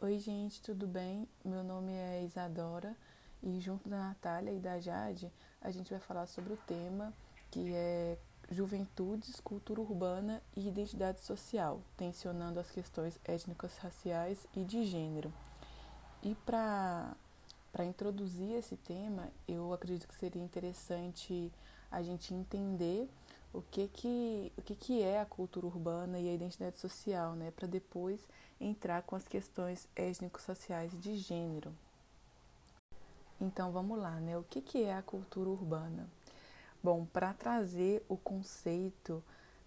Oi, gente, tudo bem? Meu nome é Isadora e junto da Natália e da Jade, a gente vai falar sobre o tema que é Juventudes, Cultura Urbana e Identidade Social, tensionando as questões étnicas, raciais e de gênero. E para introduzir esse tema, eu acredito que seria interessante a gente entender o que que, o que, que é a cultura urbana e a identidade social, né? Para depois entrar com as questões étnico-sociais de gênero. Então vamos lá, né? O que, que é a cultura urbana? Bom, para trazer o conceito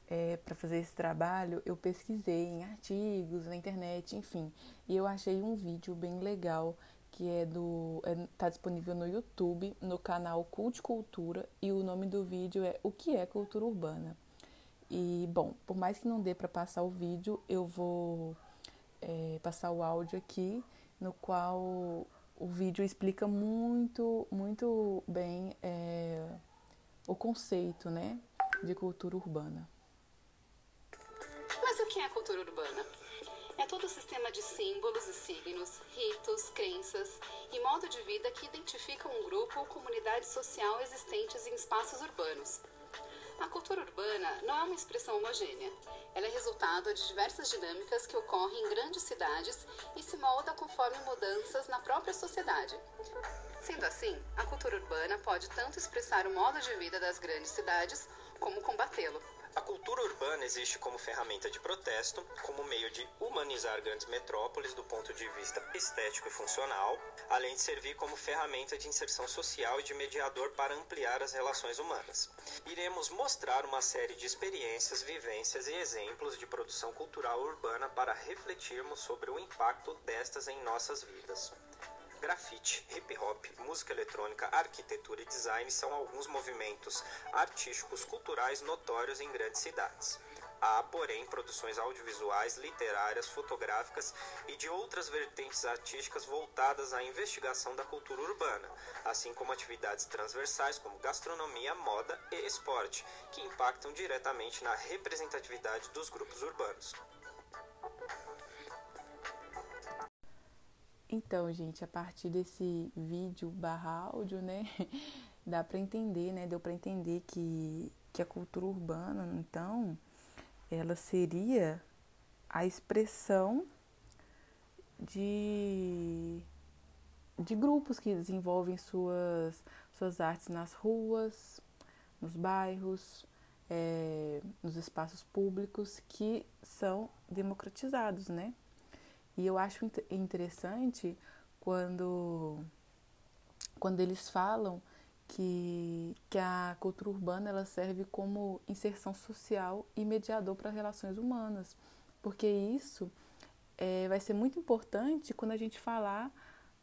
é, para fazer esse trabalho, eu pesquisei em artigos, na internet, enfim, e eu achei um vídeo bem legal que é do é, tá disponível no YouTube, no canal Cult Cultura, e o nome do vídeo é O que é cultura urbana. E bom, por mais que não dê para passar o vídeo, eu vou é, passar o áudio aqui, no qual o vídeo explica muito, muito bem é, o conceito, né, de cultura urbana. Mas o que é cultura urbana? É todo o sistema de símbolos e signos, ritos, crenças e modo de vida que identificam um grupo ou comunidade social existentes em espaços urbanos. A cultura urbana não é uma expressão homogênea. Ela é resultado de diversas dinâmicas que ocorrem em grandes cidades e se molda conforme mudanças na própria sociedade. Sendo assim, a cultura urbana pode tanto expressar o modo de vida das grandes cidades como combatê-lo. A cultura urbana existe como ferramenta de protesto, como meio de humanizar grandes metrópoles do ponto de vista estético e funcional, além de servir como ferramenta de inserção social e de mediador para ampliar as relações humanas. Iremos mostrar uma série de experiências, vivências e exemplos de produção cultural urbana para refletirmos sobre o impacto destas em nossas vidas. Grafite, hip hop, música eletrônica, arquitetura e design são alguns movimentos artísticos culturais notórios em grandes cidades. Há, porém, produções audiovisuais, literárias, fotográficas e de outras vertentes artísticas voltadas à investigação da cultura urbana, assim como atividades transversais como gastronomia, moda e esporte, que impactam diretamente na representatividade dos grupos urbanos. Então, gente, a partir desse vídeo barra áudio, né, dá para entender, né, deu para entender que, que a cultura urbana, então, ela seria a expressão de, de grupos que desenvolvem suas, suas artes nas ruas, nos bairros, é, nos espaços públicos que são democratizados, né? E eu acho interessante quando, quando eles falam que, que a cultura urbana ela serve como inserção social e mediador para relações humanas, porque isso é, vai ser muito importante quando a gente falar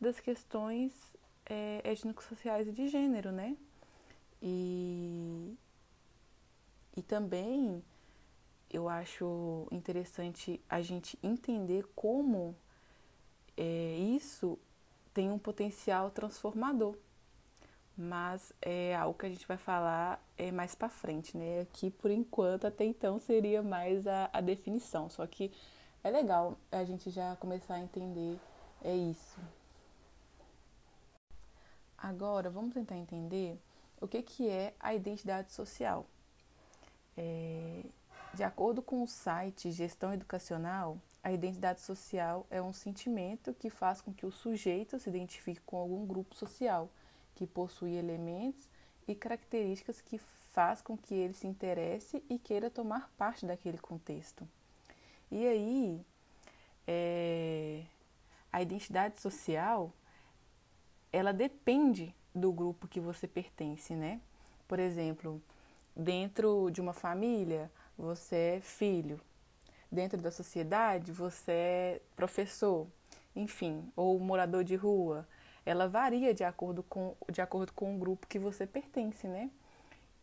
das questões é, étnico-sociais e de gênero, né? E, e também eu acho interessante a gente entender como é, isso tem um potencial transformador. Mas é algo que a gente vai falar é, mais para frente, né? Aqui, por enquanto, até então seria mais a, a definição. Só que é legal a gente já começar a entender é isso. Agora, vamos tentar entender o que, que é a identidade social. É, de acordo com o site Gestão Educacional, a identidade social é um sentimento que faz com que o sujeito se identifique com algum grupo social, que possui elementos e características que faz com que ele se interesse e queira tomar parte daquele contexto. E aí, é, a identidade social, ela depende do grupo que você pertence, né? Por exemplo, dentro de uma família, você é filho. Dentro da sociedade, você é professor, enfim, ou morador de rua. Ela varia de acordo com, de acordo com o grupo que você pertence, né?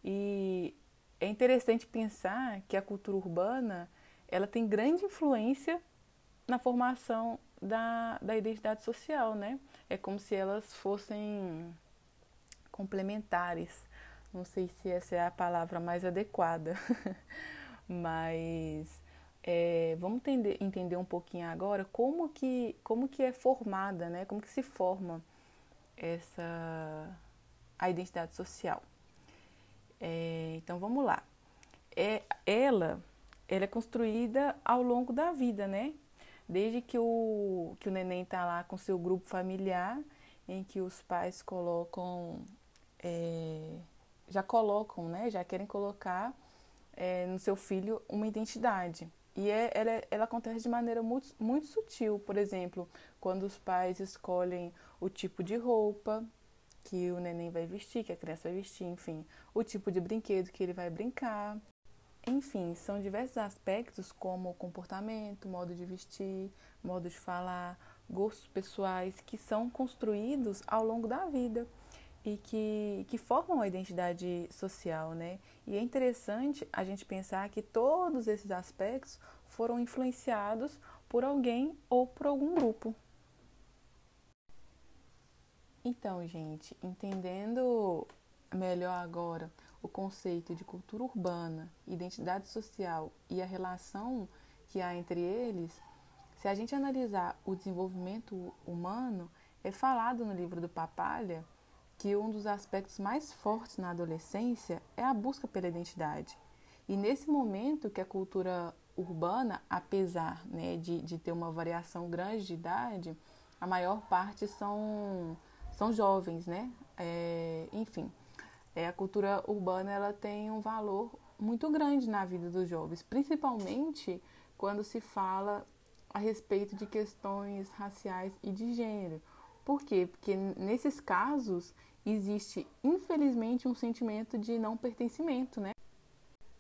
E é interessante pensar que a cultura urbana ela tem grande influência na formação da, da identidade social, né? É como se elas fossem complementares. Não sei se essa é a palavra mais adequada. mas é, vamos entender, entender um pouquinho agora como que, como que é formada, né? Como que se forma essa a identidade social. É, então vamos lá. É, ela, ela é construída ao longo da vida, né? Desde que o, que o neném está lá com seu grupo familiar, em que os pais colocam, é, já colocam, né? Já querem colocar é, no seu filho uma identidade. E é, ela, ela acontece de maneira muito, muito sutil. Por exemplo, quando os pais escolhem o tipo de roupa que o neném vai vestir, que a criança vai vestir, enfim, o tipo de brinquedo que ele vai brincar. Enfim, são diversos aspectos como comportamento, modo de vestir, modo de falar, gostos pessoais que são construídos ao longo da vida e que, que formam a identidade social, né? E é interessante a gente pensar que todos esses aspectos foram influenciados por alguém ou por algum grupo. Então, gente, entendendo melhor agora o conceito de cultura urbana, identidade social e a relação que há entre eles, se a gente analisar o desenvolvimento humano, é falado no livro do Papalha que um dos aspectos mais fortes na adolescência é a busca pela identidade. E nesse momento que a cultura urbana, apesar né, de, de ter uma variação grande de idade, a maior parte são, são jovens, né? É, enfim, é, a cultura urbana ela tem um valor muito grande na vida dos jovens, principalmente quando se fala a respeito de questões raciais e de gênero. Por quê? Porque nesses casos existe, infelizmente, um sentimento de não pertencimento, né?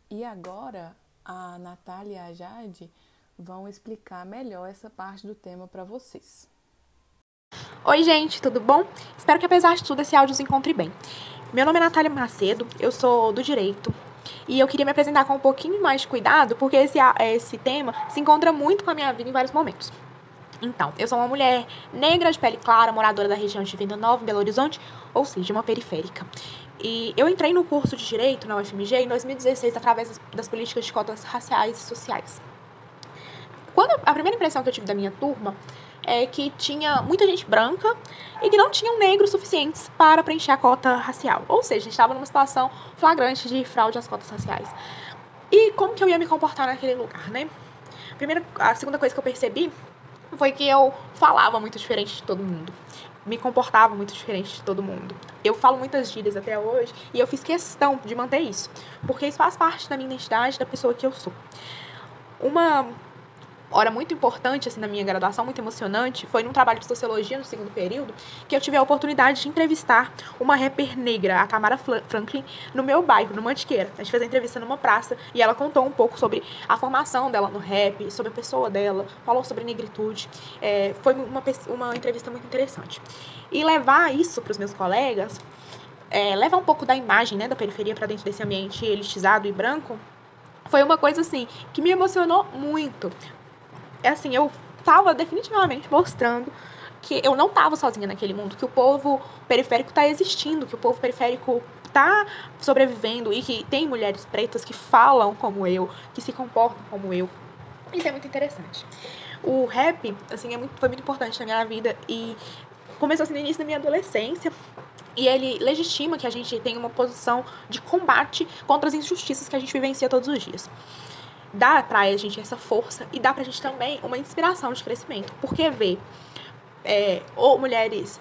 E agora a Natália e a Jade vão explicar melhor essa parte do tema para vocês. Oi, gente, tudo bom? Espero que apesar de tudo esse áudio se encontre bem. Meu nome é Natália Macedo, eu sou do Direito e eu queria me apresentar com um pouquinho mais de cuidado porque esse, esse tema se encontra muito com a minha vida em vários momentos. Então, eu sou uma mulher negra de pele clara, moradora da região de Venda Nova, Belo Horizonte, ou seja, uma periférica. E eu entrei no curso de Direito na UFMG em 2016 através das políticas de cotas raciais e sociais. Quando a primeira impressão que eu tive da minha turma é que tinha muita gente branca e que não tinham negros suficientes para preencher a cota racial. Ou seja, a gente estava numa situação flagrante de fraude às cotas raciais. E como que eu ia me comportar naquele lugar, né? Primeira, a segunda coisa que eu percebi foi que eu falava muito diferente de todo mundo. Me comportava muito diferente de todo mundo. Eu falo muitas gírias até hoje e eu fiz questão de manter isso, porque isso faz parte da minha identidade, da pessoa que eu sou. Uma hora muito importante assim na minha graduação, muito emocionante, foi num trabalho de sociologia no segundo período, que eu tive a oportunidade de entrevistar uma rapper negra, a Tamara Franklin, no meu bairro, no Mantiqueira. A gente fez a entrevista numa praça e ela contou um pouco sobre a formação dela no rap, sobre a pessoa dela, falou sobre negritude. É, foi uma, uma entrevista muito interessante. E levar isso para os meus colegas, é, levar um pouco da imagem né, da periferia para dentro desse ambiente elitizado e branco, foi uma coisa assim que me emocionou muito, assim, eu tava definitivamente mostrando que eu não tava sozinha naquele mundo, que o povo periférico tá existindo, que o povo periférico tá sobrevivendo e que tem mulheres pretas que falam como eu, que se comportam como eu. Isso é muito interessante. O rap, assim, é muito, foi muito importante na minha vida e começou assim no início da minha adolescência. E ele legitima que a gente tenha uma posição de combate contra as injustiças que a gente vivencia todos os dias dá pra gente essa força e dá pra gente também uma inspiração de crescimento. Porque ver é, ou mulheres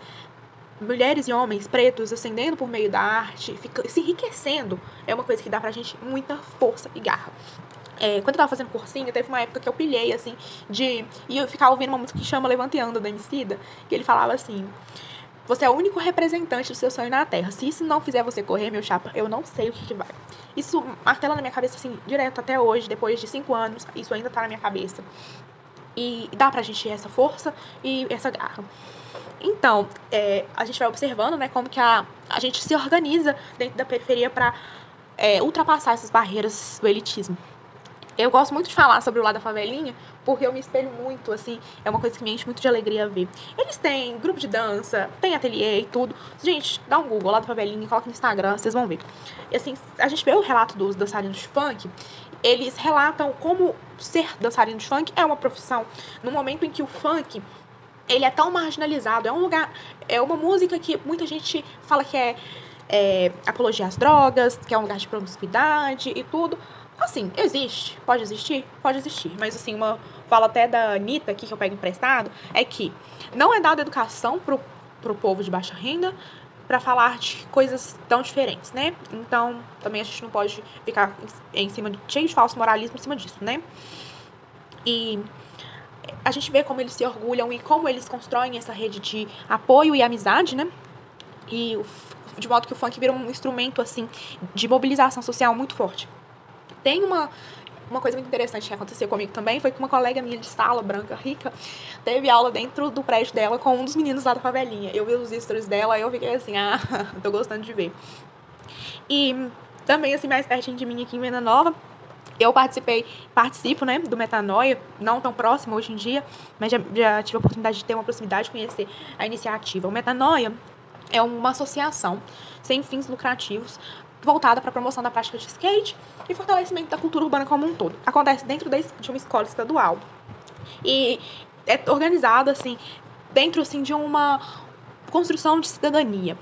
mulheres e homens pretos ascendendo por meio da arte, fica, se enriquecendo, é uma coisa que dá pra gente muita força e garra. É, quando eu tava fazendo cursinho, teve uma época que eu pilhei, assim, de. E eu ficava ouvindo uma música que chama Levanteando da Emicida, que ele falava assim. Você é o único representante do seu sonho na Terra. Se isso não fizer você correr, meu chapa, eu não sei o que, que vai. Isso martela na minha cabeça, assim, direto até hoje, depois de cinco anos, isso ainda tá na minha cabeça. E dá pra gente essa força e essa garra. Então, é, a gente vai observando, né, como que a, a gente se organiza dentro da periferia para é, ultrapassar essas barreiras do elitismo. Eu gosto muito de falar sobre o lado da favelinha, porque eu me espelho muito, assim, é uma coisa que me enche muito de alegria ver. Eles têm grupo de dança, tem ateliê e tudo. Gente, dá um Google lá do Favelinha, coloca no Instagram, vocês vão ver. E assim, a gente vê o relato dos dançarinos de funk, eles relatam como ser dançarino de funk é uma profissão. No momento em que o funk ele é tão marginalizado, é um lugar, é uma música que muita gente fala que é, é apologia às drogas, que é um lugar de promiscuidade e tudo. Assim, existe. Pode existir? Pode existir. Mas, assim, uma fala até da Anitta aqui, que eu pego emprestado, é que não é dada educação pro, pro povo de baixa renda para falar de coisas tão diferentes, né? Então, também a gente não pode ficar em cima de cheio de falso moralismo em cima disso, né? E a gente vê como eles se orgulham e como eles constroem essa rede de apoio e amizade, né? E de modo que o funk vira um instrumento assim de mobilização social muito forte. Tem uma uma coisa muito interessante que aconteceu comigo também foi que uma colega minha de sala, branca, rica, teve aula dentro do prédio dela com um dos meninos lá da favelinha. Eu vi os stories dela e eu fiquei assim, ah, tô gostando de ver. E também, assim, mais pertinho de mim aqui em Venda Nova, eu participei, participo, né, do Metanoia, não tão próximo hoje em dia, mas já, já tive a oportunidade de ter uma proximidade, conhecer a iniciativa. O Metanoia é uma associação sem fins lucrativos voltada para a promoção da prática de skate e fortalecimento da cultura urbana como um todo. Acontece dentro de uma escola estadual. E é organizado assim dentro assim de uma construção de cidadania.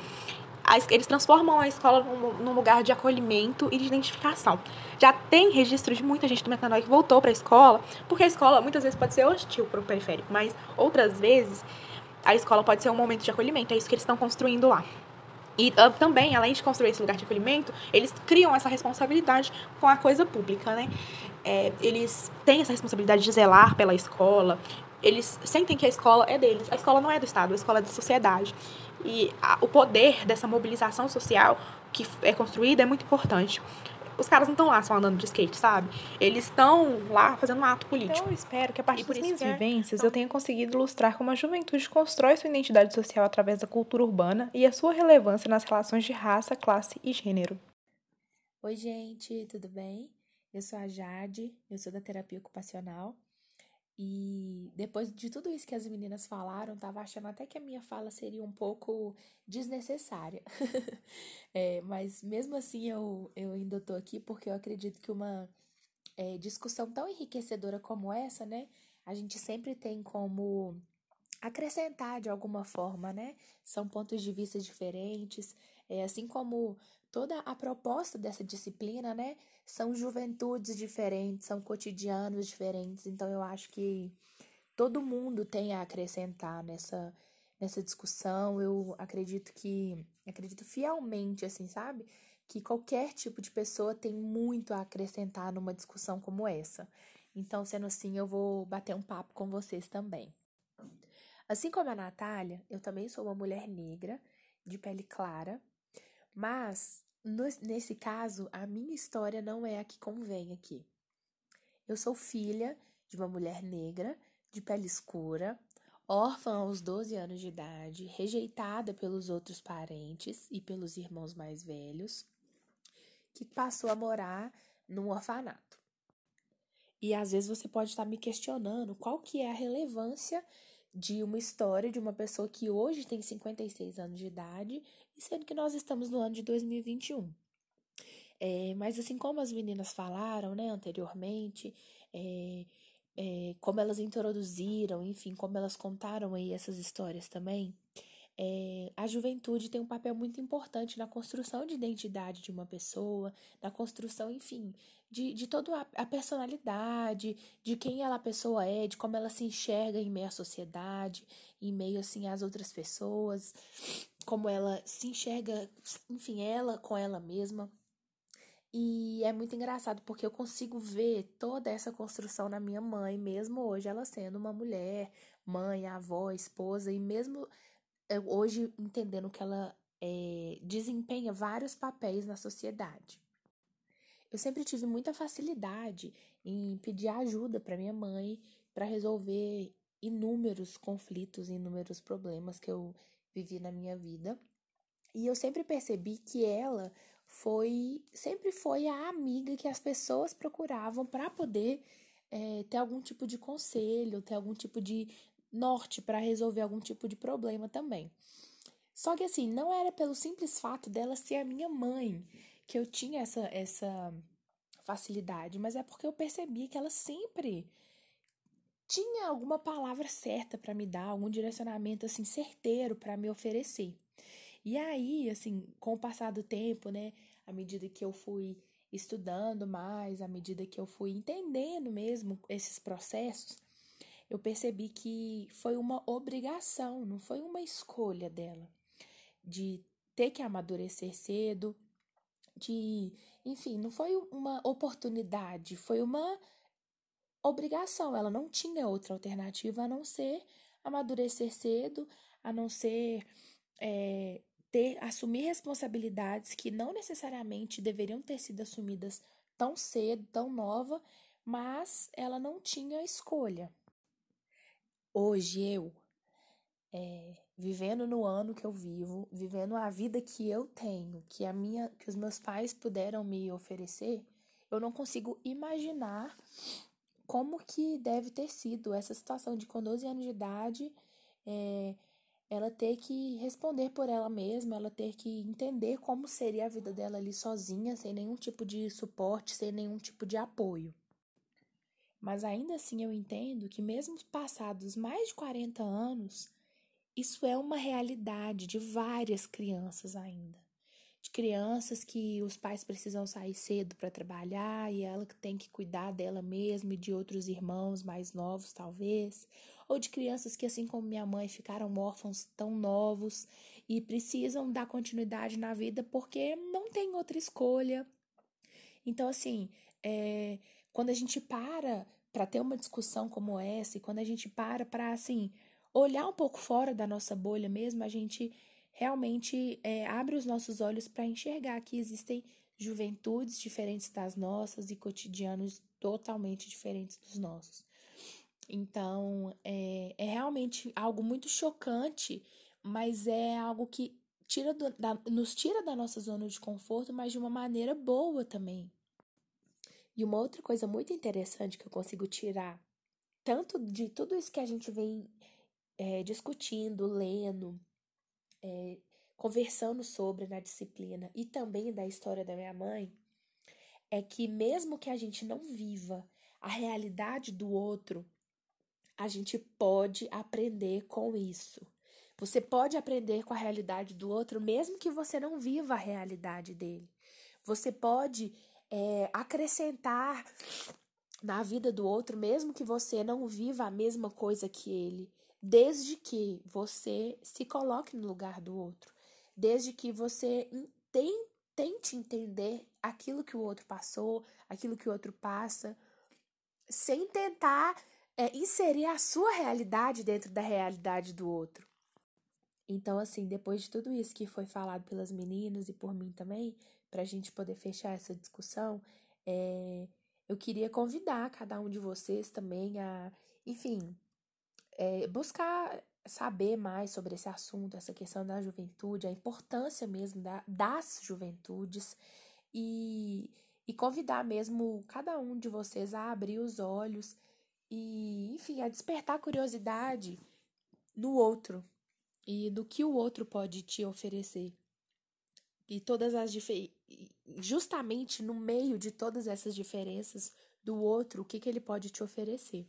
Eles transformam a escola num lugar de acolhimento e de identificação. Já tem registro de muita gente do Metanói que voltou para a escola, porque a escola muitas vezes pode ser hostil para o periférico, mas outras vezes a escola pode ser um momento de acolhimento. É isso que eles estão construindo lá. E uh, também, além de construir esse lugar de acolhimento, eles criam essa responsabilidade com a coisa pública, né? É, eles têm essa responsabilidade de zelar pela escola, eles sentem que a escola é deles. A escola não é do Estado, a escola é da sociedade. E a, o poder dessa mobilização social que é construída é muito importante os caras não estão lá só andando de skate, sabe? Eles estão lá fazendo um ato político. Então, eu espero que a partir das minhas vivências então... eu tenha conseguido ilustrar como a juventude constrói sua identidade social através da cultura urbana e a sua relevância nas relações de raça, classe e gênero. Oi, gente, tudo bem? Eu sou a Jade, eu sou da terapia ocupacional e depois de tudo isso que as meninas falaram, tava achando até que a minha fala seria um pouco desnecessária. é, mas mesmo assim eu, eu ainda tô aqui porque eu acredito que uma é, discussão tão enriquecedora como essa, né? A gente sempre tem como acrescentar de alguma forma, né? São pontos de vista diferentes, é, assim como toda a proposta dessa disciplina, né? São juventudes diferentes, são cotidianos diferentes, então eu acho que todo mundo tem a acrescentar nessa nessa discussão. Eu acredito que acredito fielmente assim, sabe? Que qualquer tipo de pessoa tem muito a acrescentar numa discussão como essa. Então, sendo assim, eu vou bater um papo com vocês também. Assim como a Natália, eu também sou uma mulher negra, de pele clara, mas, no, nesse caso, a minha história não é a que convém aqui. Eu sou filha de uma mulher negra, de pele escura, órfã aos 12 anos de idade, rejeitada pelos outros parentes e pelos irmãos mais velhos, que passou a morar num orfanato. E às vezes você pode estar me questionando qual que é a relevância de uma história de uma pessoa que hoje tem 56 anos de idade sendo que nós estamos no ano de 2021. É, mas assim como as meninas falaram, né, anteriormente, é, é, como elas introduziram, enfim, como elas contaram aí essas histórias também, é, a juventude tem um papel muito importante na construção de identidade de uma pessoa, na construção, enfim, de, de toda a, personalidade, de quem ela pessoa é, de como ela se enxerga em meio à sociedade, em meio, assim, às outras pessoas como ela se enxerga, enfim, ela com ela mesma. E é muito engraçado porque eu consigo ver toda essa construção na minha mãe, mesmo hoje ela sendo uma mulher, mãe, avó, esposa, e mesmo hoje entendendo que ela é, desempenha vários papéis na sociedade. Eu sempre tive muita facilidade em pedir ajuda para minha mãe para resolver inúmeros conflitos, inúmeros problemas que eu vivi na minha vida. E eu sempre percebi que ela foi, sempre foi a amiga que as pessoas procuravam para poder é, ter algum tipo de conselho, ter algum tipo de norte para resolver algum tipo de problema também. Só que assim, não era pelo simples fato dela ser a minha mãe que eu tinha essa, essa facilidade, mas é porque eu percebi que ela sempre tinha alguma palavra certa para me dar, algum direcionamento assim certeiro para me oferecer. E aí, assim, com o passar do tempo, né, à medida que eu fui estudando mais, à medida que eu fui entendendo mesmo esses processos, eu percebi que foi uma obrigação, não foi uma escolha dela de ter que amadurecer cedo, de, enfim, não foi uma oportunidade, foi uma obrigação. Ela não tinha outra alternativa a não ser amadurecer cedo, a não ser é, ter assumir responsabilidades que não necessariamente deveriam ter sido assumidas tão cedo, tão nova, mas ela não tinha escolha. Hoje eu é, vivendo no ano que eu vivo, vivendo a vida que eu tenho, que a minha, que os meus pais puderam me oferecer, eu não consigo imaginar como que deve ter sido essa situação de com 12 anos de idade, é, ela ter que responder por ela mesma, ela ter que entender como seria a vida dela ali sozinha, sem nenhum tipo de suporte, sem nenhum tipo de apoio. Mas ainda assim eu entendo que mesmo passados mais de 40 anos, isso é uma realidade de várias crianças ainda. De crianças que os pais precisam sair cedo para trabalhar e ela tem que cuidar dela mesma e de outros irmãos mais novos, talvez. Ou de crianças que, assim como minha mãe, ficaram órfãos tão novos e precisam dar continuidade na vida porque não tem outra escolha. Então, assim, é, quando a gente para para ter uma discussão como essa e quando a gente para para, assim, olhar um pouco fora da nossa bolha mesmo, a gente realmente é, abre os nossos olhos para enxergar que existem juventudes diferentes das nossas e cotidianos totalmente diferentes dos nossos. Então, é, é realmente algo muito chocante, mas é algo que tira do, da, nos tira da nossa zona de conforto, mas de uma maneira boa também. E uma outra coisa muito interessante que eu consigo tirar, tanto de tudo isso que a gente vem é, discutindo, lendo, é, conversando sobre na disciplina e também da história da minha mãe, é que mesmo que a gente não viva a realidade do outro, a gente pode aprender com isso. Você pode aprender com a realidade do outro, mesmo que você não viva a realidade dele. Você pode é, acrescentar na vida do outro, mesmo que você não viva a mesma coisa que ele desde que você se coloque no lugar do outro, desde que você tente entender aquilo que o outro passou, aquilo que o outro passa, sem tentar é, inserir a sua realidade dentro da realidade do outro. Então, assim, depois de tudo isso que foi falado pelas meninas e por mim também, para a gente poder fechar essa discussão, é, eu queria convidar cada um de vocês também a, enfim, é, buscar saber mais sobre esse assunto, essa questão da juventude, a importância mesmo da, das juventudes e, e convidar mesmo cada um de vocês a abrir os olhos e, enfim, a despertar curiosidade no outro e do que o outro pode te oferecer. E todas as justamente no meio de todas essas diferenças do outro, o que, que ele pode te oferecer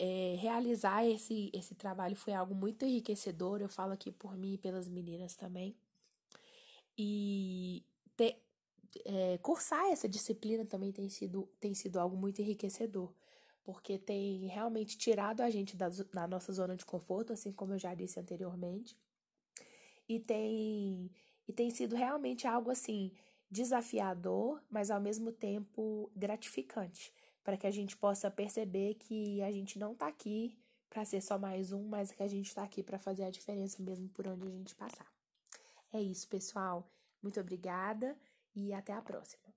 é, realizar esse, esse trabalho foi algo muito enriquecedor. Eu falo aqui por mim e pelas meninas também. E ter, é, cursar essa disciplina também tem sido, tem sido algo muito enriquecedor, porque tem realmente tirado a gente da, da nossa zona de conforto, assim como eu já disse anteriormente, e tem, e tem sido realmente algo assim desafiador, mas ao mesmo tempo gratificante para que a gente possa perceber que a gente não está aqui para ser só mais um, mas que a gente está aqui para fazer a diferença mesmo por onde a gente passar. É isso, pessoal. Muito obrigada e até a próxima.